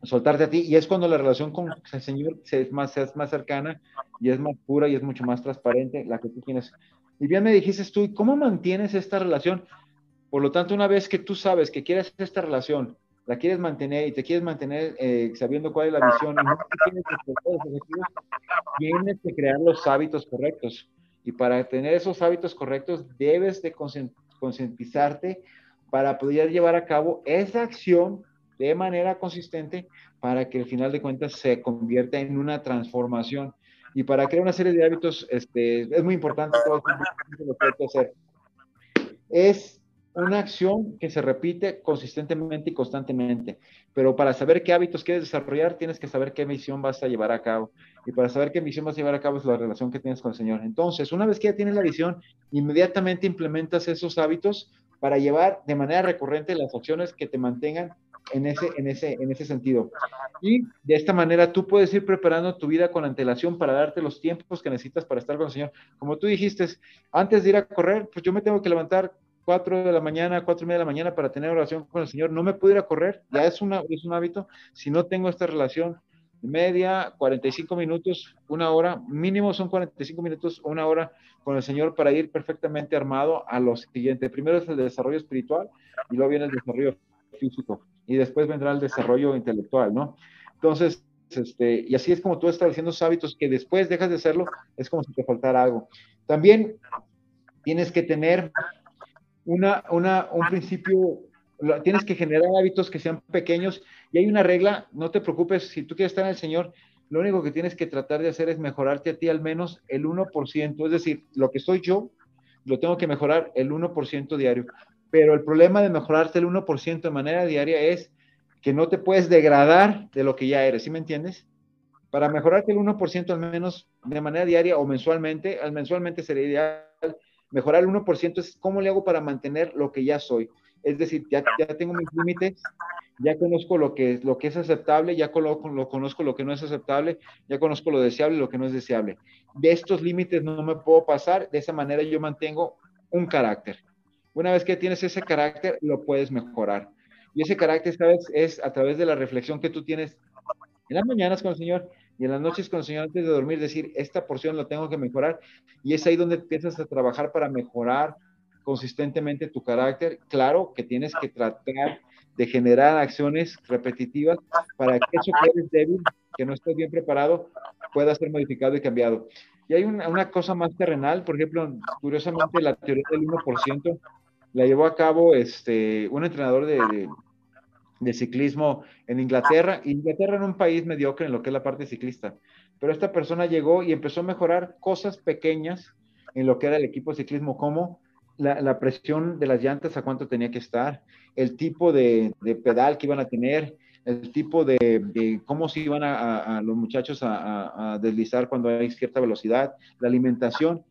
soltarte a ti. Y es cuando la relación con el Señor se es, más, es más cercana y es más pura y es mucho más transparente la que tú tienes. Y bien me dijiste tú, ¿y cómo mantienes esta relación? Por lo tanto, una vez que tú sabes que quieres esta relación, la quieres mantener y te quieres mantener eh, sabiendo cuál es la visión, y no tienes que, tienes que crear los hábitos correctos. Y para tener esos hábitos correctos, debes de concientizarte para poder llevar a cabo esa acción de manera consistente para que al final de cuentas se convierta en una transformación. Y para crear una serie de hábitos, este, es muy importante todo lo que hay que hacer. Es una acción que se repite consistentemente y constantemente. Pero para saber qué hábitos quieres desarrollar, tienes que saber qué misión vas a llevar a cabo. Y para saber qué misión vas a llevar a cabo es la relación que tienes con el Señor. Entonces, una vez que ya tienes la visión, inmediatamente implementas esos hábitos para llevar de manera recurrente las acciones que te mantengan en ese, en, ese, en ese sentido. Y de esta manera tú puedes ir preparando tu vida con antelación para darte los tiempos que necesitas para estar con el Señor. Como tú dijiste, antes de ir a correr, pues yo me tengo que levantar 4 de la mañana, 4 y media de la mañana para tener oración con el Señor. No me puedo ir a correr, ya es, una, es un hábito. Si no tengo esta relación media, 45 minutos, una hora, mínimo son 45 minutos, una hora con el Señor para ir perfectamente armado a lo siguiente. Primero es el desarrollo espiritual y luego viene el desarrollo físico y después vendrá el desarrollo intelectual, ¿no? Entonces, este, y así es como tú estás haciendo esos hábitos que después dejas de hacerlo, es como si te faltara algo. También tienes que tener una, una, un principio tienes que generar hábitos que sean pequeños y hay una regla, no te preocupes, si tú quieres estar en el Señor, lo único que tienes que tratar de hacer es mejorarte a ti al menos el 1%, es decir, lo que soy yo, lo tengo que mejorar el 1% diario. Pero el problema de mejorarte el 1% de manera diaria es que no te puedes degradar de lo que ya eres, ¿sí me entiendes? Para mejorarte el 1% al menos de manera diaria o mensualmente, al mensualmente sería ideal, mejorar el 1% es cómo le hago para mantener lo que ya soy. Es decir, ya, tengo mis límites, ya conozco lo que, lo que es aceptable, ya conozco, lo conozco lo que no es aceptable, ya conozco lo deseable y lo que no es deseable. De estos límites no me puedo pasar, de esa manera yo mantengo un carácter. Una vez que tienes ese carácter, lo puedes mejorar. Y ese carácter, ¿sabes? Es a través de la reflexión que tú tienes en las mañanas con el Señor y en las noches con el Señor antes de dormir, decir, esta porción la tengo que mejorar. Y es ahí donde empiezas a trabajar para mejorar consistentemente tu carácter. Claro que tienes que tratar de generar acciones repetitivas para que eso que eres débil, que no estés bien preparado, pueda ser modificado y cambiado. Y hay una, cosa más terrenal, por ejemplo, curiosamente la teoría del 1% la llevó a cabo este, un entrenador de, de, ciclismo en Inglaterra. Inglaterra era un país mediocre en lo que es la parte ciclista, pero esta persona llegó y empezó a mejorar cosas pequeñas en lo que era el equipo de ciclismo, como la, presión de las llantas, a cuánto tenía que estar, el tipo de, pedal que iban a tener, el tipo de, cómo se iban a, los muchachos a, deslizar cuando hay cierta velocidad, la alimentación,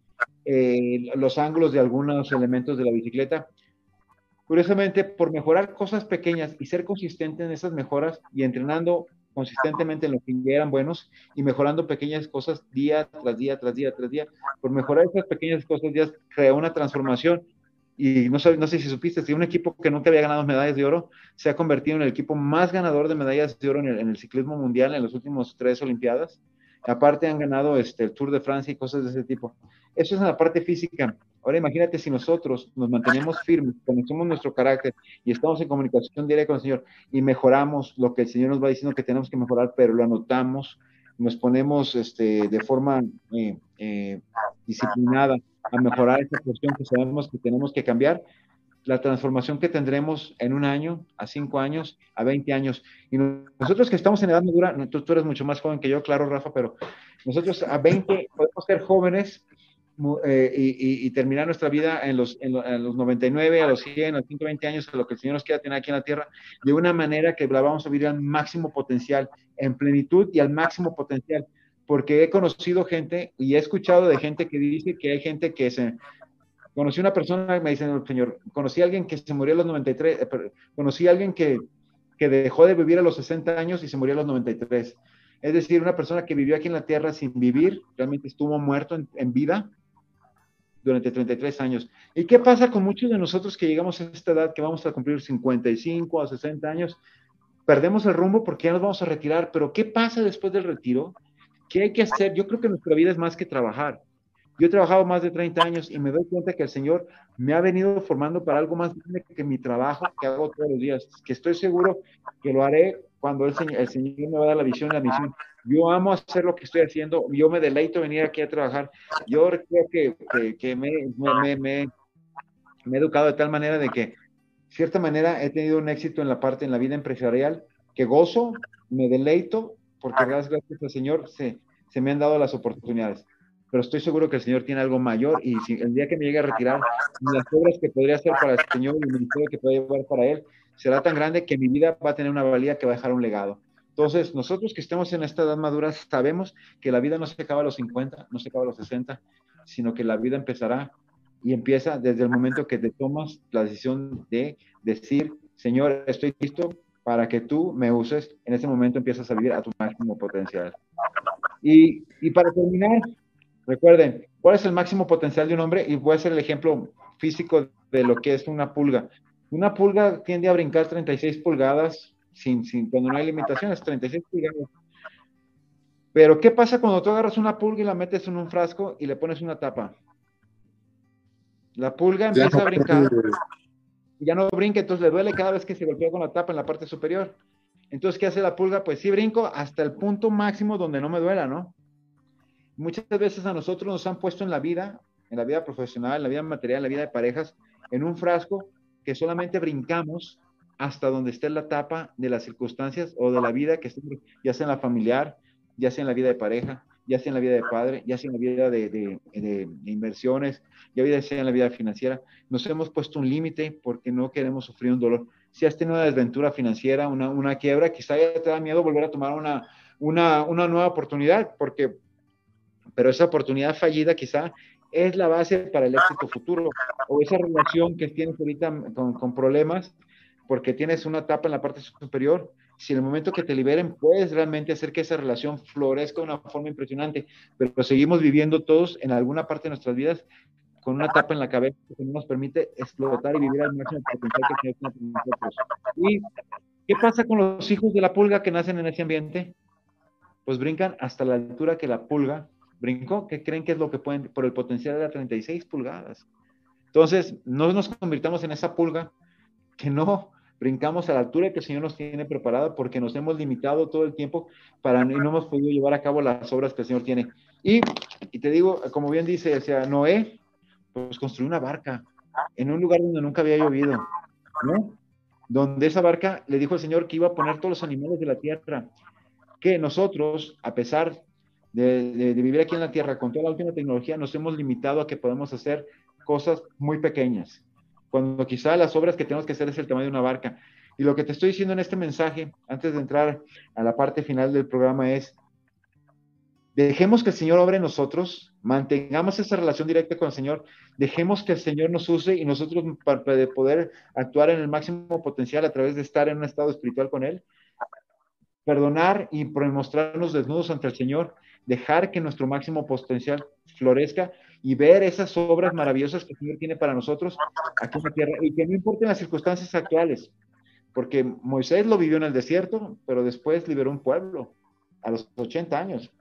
eh, los ángulos de algunos elementos de la bicicleta. Curiosamente, por mejorar cosas pequeñas y ser consistente en esas mejoras y entrenando consistentemente en lo que eran buenos y mejorando pequeñas cosas día tras día, tras día, tras día. Por mejorar esas pequeñas cosas ya creó una transformación y no sé, no sé si supiste, si un equipo que nunca había ganado medallas de oro se ha convertido en el equipo más ganador de medallas de oro en el, en el ciclismo mundial en las últimas tres Olimpiadas. Aparte han ganado este, el Tour de Francia y cosas de ese tipo. Eso es en la parte física. Ahora imagínate si nosotros nos mantenemos firmes, conocemos nuestro carácter y estamos en comunicación diaria con el Señor y mejoramos lo que el Señor nos va diciendo que tenemos que mejorar, pero lo anotamos, nos ponemos este, de forma eh, eh, disciplinada a mejorar esa cuestión que sabemos que tenemos que cambiar, la transformación que tendremos en un año, a cinco años, a 20 años. Y nosotros que estamos en edad madura, tú, tú eres mucho más joven que yo, claro, Rafa, pero nosotros a 20 podemos ser jóvenes eh, y, terminar nuestra vida en los, en, los 99, a los 100, a los 120 años, a lo que el Señor nos quiera tener aquí en la tierra, de una manera que la vamos a vivir al máximo potencial, en plenitud y al máximo potencial. Porque he conocido gente y he escuchado de gente que dice que hay gente que se... Conocí una persona, me dice Señor, conocí a alguien que se murió a los 93, eh, conocí a alguien que, que dejó de vivir a los 60 años y se murió a los 93. Es decir, una persona que vivió aquí en la tierra sin vivir, realmente estuvo muerto en, en vida, durante 33 años. ¿Y qué pasa con muchos de nosotros que llegamos a esta edad, que vamos a cumplir 55 a 60 años? Perdemos el rumbo porque ya nos vamos a retirar, pero ¿qué pasa después del retiro? ¿Qué hay que hacer? Yo creo que nuestra vida es más que trabajar. Yo he trabajado más de 30 años y me doy cuenta que el Señor me ha venido formando para algo más grande que mi trabajo que hago todos los días, que estoy seguro que lo haré cuando el Señor, el Señor me va a dar la visión la misión. Yo amo hacer lo que estoy haciendo, yo me deleito venir aquí a trabajar. Yo creo que, que, me, me, me, he educado de tal manera de que, de cierta manera, he tenido un éxito en la parte, en la vida empresarial, que gozo, me deleito, porque gracias, al Señor se, se me han dado las oportunidades. Pero estoy seguro que el Señor tiene algo mayor y si el día que me llegue a retirar, las obras que podría hacer para el Señor y el ministerio que pueda llevar para Él será tan grande que mi vida va a tener una valía que va a dejar un legado. Entonces, nosotros que estemos en esta edad madura sabemos que la vida no se acaba a los 50, no se acaba a los 60, sino que la vida empezará y empieza desde el momento que te tomas la decisión de decir, Señor, estoy listo para que tú me uses. En ese momento empiezas a vivir a tu máximo potencial. Y, y para terminar, recuerden, ¿cuál es el máximo potencial de un hombre? Y voy a hacer el ejemplo físico de lo que es una pulga. Una pulga tiende a brincar 36 pulgadas sin, sin, cuando no hay limitaciones, 36 pulgadas. Pero, ¿qué pasa cuando tú agarras una pulga y la metes en un frasco y le pones una tapa? La pulga empieza a brincar, ya no brinca, entonces le duele cada vez que se golpea con la tapa en la parte superior. Entonces, ¿qué hace la pulga? Pues sí brinco hasta el punto máximo donde no me duela, ¿no? Muchas veces a nosotros nos han puesto en la vida, en la vida profesional, en la vida material, en la vida de parejas, en un frasco que solamente brincamos hasta donde esté la etapa de las circunstancias o de la vida que esté, ya sea en la familiar, ya sea en la vida de pareja, ya sea en la vida de padre, ya sea en la vida de, inversiones, ya sea en la vida financiera. Nos hemos puesto un límite porque no queremos sufrir un dolor. Si has tenido una desventura financiera, una, una quiebra, quizá ya te da miedo volver a tomar una, una, una nueva oportunidad, porque, pero esa oportunidad fallida quizá es la base para el éxito futuro, o esa relación que tienes ahorita con, con problemas, porque tienes una etapa en la parte superior, si en el momento que te liberen puedes realmente hacer que esa relación florezca de una forma impresionante, pero seguimos viviendo todos en alguna parte de nuestras vidas con una tapa en la cabeza que no nos permite explotar y vivir al máximo potencial que tiene nosotros. ¿Y qué pasa con los hijos de la pulga que nacen en ese ambiente? Pues brincan hasta la altura que la pulga brincó, que creen que es lo que pueden, por el potencial de las 36 pulgadas. Entonces, no nos convirtamos en esa pulga que no brincamos a la altura que el Señor nos tiene preparada porque nos hemos limitado todo el tiempo para y no hemos podido llevar a cabo las obras que el Señor tiene. Y, y te digo, como bien dice, o sea, Noé, pues construyó una barca en un lugar donde nunca había llovido, ¿no? Donde esa barca le dijo al Señor que iba a poner todos los animales de la tierra, que nosotros, a pesar de, vivir aquí en la tierra con toda la última tecnología, nos hemos limitado a que podemos hacer cosas muy pequeñas cuando quizá las obras que tenemos que hacer es el tamaño de una barca. Y lo que te estoy diciendo en este mensaje, antes de entrar a la parte final del programa, es, dejemos que el Señor obre nosotros, mantengamos esa relación directa con el Señor, dejemos que el Señor nos use y nosotros para poder actuar en el máximo potencial a través de estar en un estado espiritual con Él, perdonar y mostrarnos desnudos ante el Señor, dejar que nuestro máximo potencial florezca y ver esas obras maravillosas que el Señor tiene para nosotros aquí en la tierra y que no importen las circunstancias actuales, porque Moisés lo vivió en el desierto, pero después liberó un pueblo a los 80 años.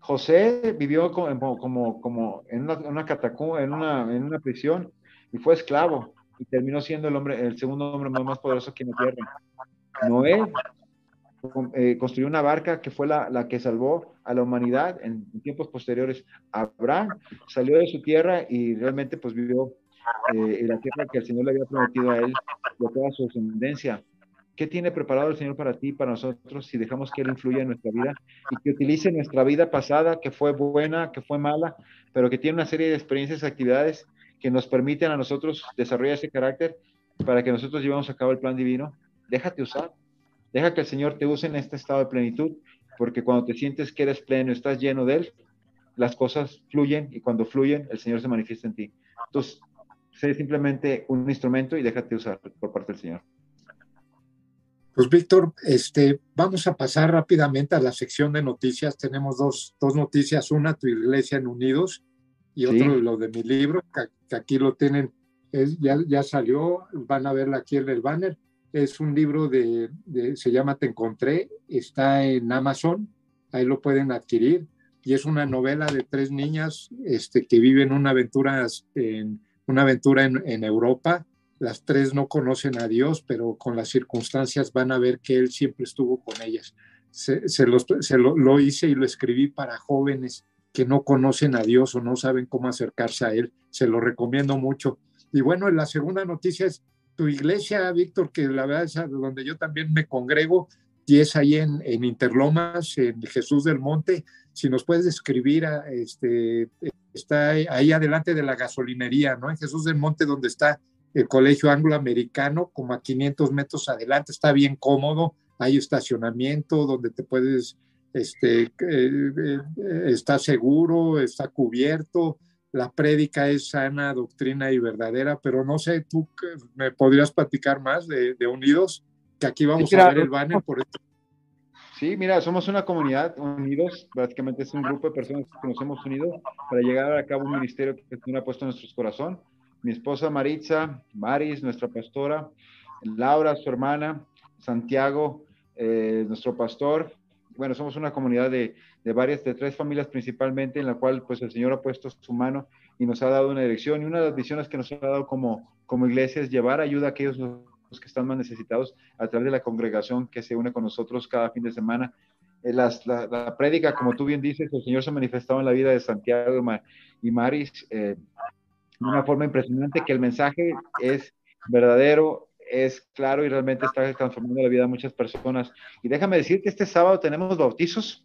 José vivió como, como, como en una, catacumba, en una, en una prisión y fue esclavo y terminó siendo el hombre, el segundo hombre más, poderoso aquí en la tierra. Noé eh, construyó una barca que fue la, la, que salvó a la humanidad en, tiempos posteriores. Abraham salió de su tierra y realmente pues vivió eh, en la tierra que el Señor le había prometido a él, de toda su descendencia. ¿Qué tiene preparado el Señor para ti, para nosotros, si dejamos que Él influya en nuestra vida y que utilice nuestra vida pasada, que fue buena, que fue mala, pero que tiene una serie de experiencias y actividades que nos permiten a nosotros desarrollar ese carácter para que nosotros llevemos a cabo el plan divino? Déjate usar, Deja que el Señor te use en este estado de plenitud, porque cuando te sientes que eres pleno, estás lleno de Él, las cosas fluyen y cuando fluyen, el Señor se manifiesta en ti. Entonces, sé simplemente un instrumento y déjate usar por parte del Señor. Pues Víctor, este, vamos a pasar rápidamente a la sección de noticias. Tenemos dos, dos noticias, una tu iglesia en Unidos y otro lo de mi libro, que, aquí lo tienen, ya, ya salió, van a verla aquí en el banner. Es un libro de, se llama Te Encontré, está en Amazon, ahí lo pueden adquirir. Y es una novela de tres niñas este, que viven una aventura en, una aventura en, Europa. Las tres no conocen a Dios, pero con las circunstancias van a ver que Él siempre estuvo con ellas. Se, se, lo, lo hice y lo escribí para jóvenes que no conocen a Dios o no saben cómo acercarse a Él. Se lo recomiendo mucho. Y bueno, la segunda noticia es tu iglesia, Víctor, que la verdad es donde yo también me congrego, y es ahí en, Interlomas, en Jesús del Monte. Si nos puedes describir, este, está ahí adelante de la gasolinería, ¿no? En Jesús del Monte, donde está el Colegio Angloamericano, como a 500 metros adelante, está bien cómodo, hay estacionamiento donde te puedes, este, eh, eh, está seguro, está cubierto, la prédica es sana, doctrina y verdadera, pero no sé, tú me podrías platicar más de, Unidos, que aquí vamos a ver el banner por esto. Sí, mira, somos una comunidad unidos, básicamente es un grupo de personas que nos hemos unido para llegar a cabo un ministerio que ha puesto en nuestro corazón. Mi esposa Maritza, Maris, nuestra pastora, Laura, su hermana, Santiago, eh, nuestro pastor, bueno, somos una comunidad de, de, varias, de tres familias principalmente, en la cual pues el Señor ha puesto su mano y nos ha dado una dirección. Y una de las visiones que nos ha dado como, como iglesia es llevar ayuda a aquellos los que están más necesitados a través de la congregación que se une con nosotros cada fin de semana. Eh, las, la, la, prédica, como tú bien dices, el Señor se ha manifestado en la vida de Santiago y Maris eh, de una forma impresionante, que el mensaje es verdadero, es claro y realmente está transformando la vida de muchas personas. Y déjame decir que este sábado tenemos bautizos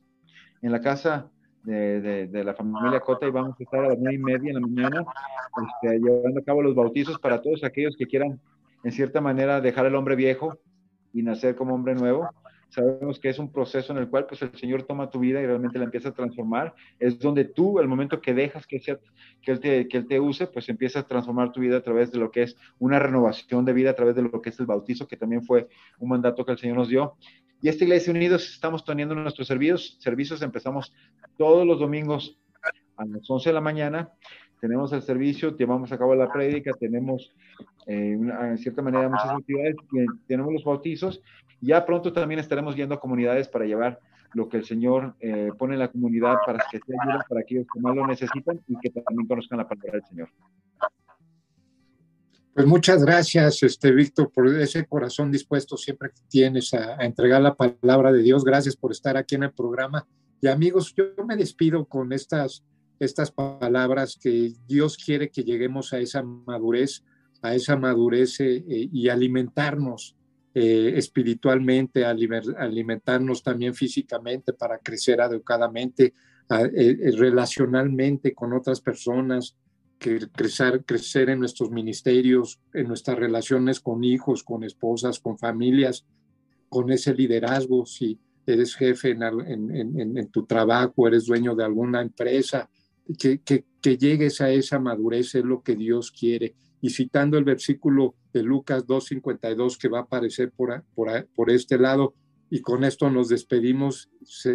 en la casa de, la familia Cota y vamos a estar a las nueve y media en la mañana este, llevando a cabo los bautizos para todos aquellos que quieran, en cierta manera, dejar el hombre viejo y nacer como hombre nuevo. Sabemos que es un proceso en el cual pues el Señor toma tu vida y realmente la empieza a transformar. Es donde tú, el momento que dejas que, sea, que, él te, que Él te use, pues empieza a transformar tu vida a través de lo que es una renovación de vida, a través de lo que es el bautizo, que también fue un mandato que el Señor nos dio. Y esta Iglesia Unidos estamos teniendo nuestros servicios. Servicios empezamos todos los domingos a las 11 de la mañana tenemos el servicio, llevamos a cabo la prédica, tenemos eh, en cierta manera muchas actividades, tenemos los bautizos, ya pronto también estaremos yendo a comunidades para llevar lo que el Señor eh, pone en la comunidad para que se ayude para aquellos que más lo necesitan y que también conozcan la palabra del Señor. Pues muchas gracias, este Víctor, por ese corazón dispuesto siempre que tienes a, entregar la palabra de Dios. Gracias por estar aquí en el programa. Y amigos, yo me despido con estas estas palabras que Dios quiere que lleguemos a esa madurez, a esa madurez eh, eh, y alimentarnos eh, espiritualmente, alimentarnos también físicamente para crecer adecuadamente, relacionalmente con otras personas, que crecer, crecer en nuestros ministerios, en nuestras relaciones con hijos, con esposas, con familias, con ese liderazgo, si eres jefe en, en, tu trabajo, eres dueño de alguna empresa, que, que, llegues a esa madurez es lo que Dios quiere. Y citando el versículo de Lucas 2.52 que va a aparecer por, por, por este lado, y con esto nos despedimos,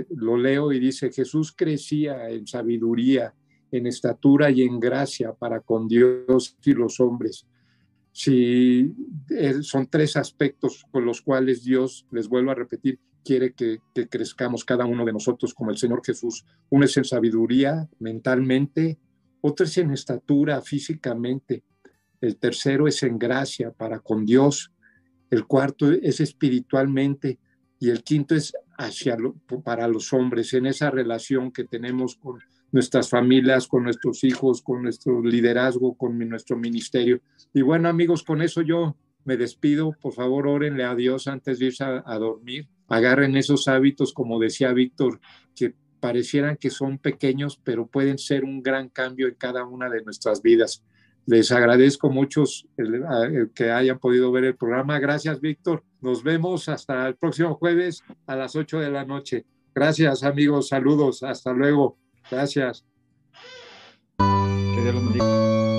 lo leo y dice, Jesús crecía en sabiduría, en estatura y en gracia para con Dios y los hombres. Si eh, son tres aspectos con los cuales Dios, les vuelvo a repetir, quiere que, crezcamos cada uno de nosotros como el Señor Jesús. Uno es en sabiduría mentalmente, otro es en estatura físicamente, el tercero es en gracia para con Dios, el cuarto es espiritualmente y el quinto es hacia para los hombres, en esa relación que tenemos con nuestras familias, con nuestros hijos, con nuestro liderazgo, con nuestro ministerio. Y bueno, amigos, con eso yo me despido. Por favor, órenle a Dios antes de irse a dormir agarren esos hábitos, como decía Víctor, que parecieran que son pequeños, pero pueden ser un gran cambio en cada una de nuestras vidas. Les agradezco mucho que hayan podido ver el programa. Gracias, Víctor. Nos vemos hasta el próximo jueves a las 8 de la noche. Gracias, amigos. Saludos. Hasta luego. Gracias. Que Dios los bendiga.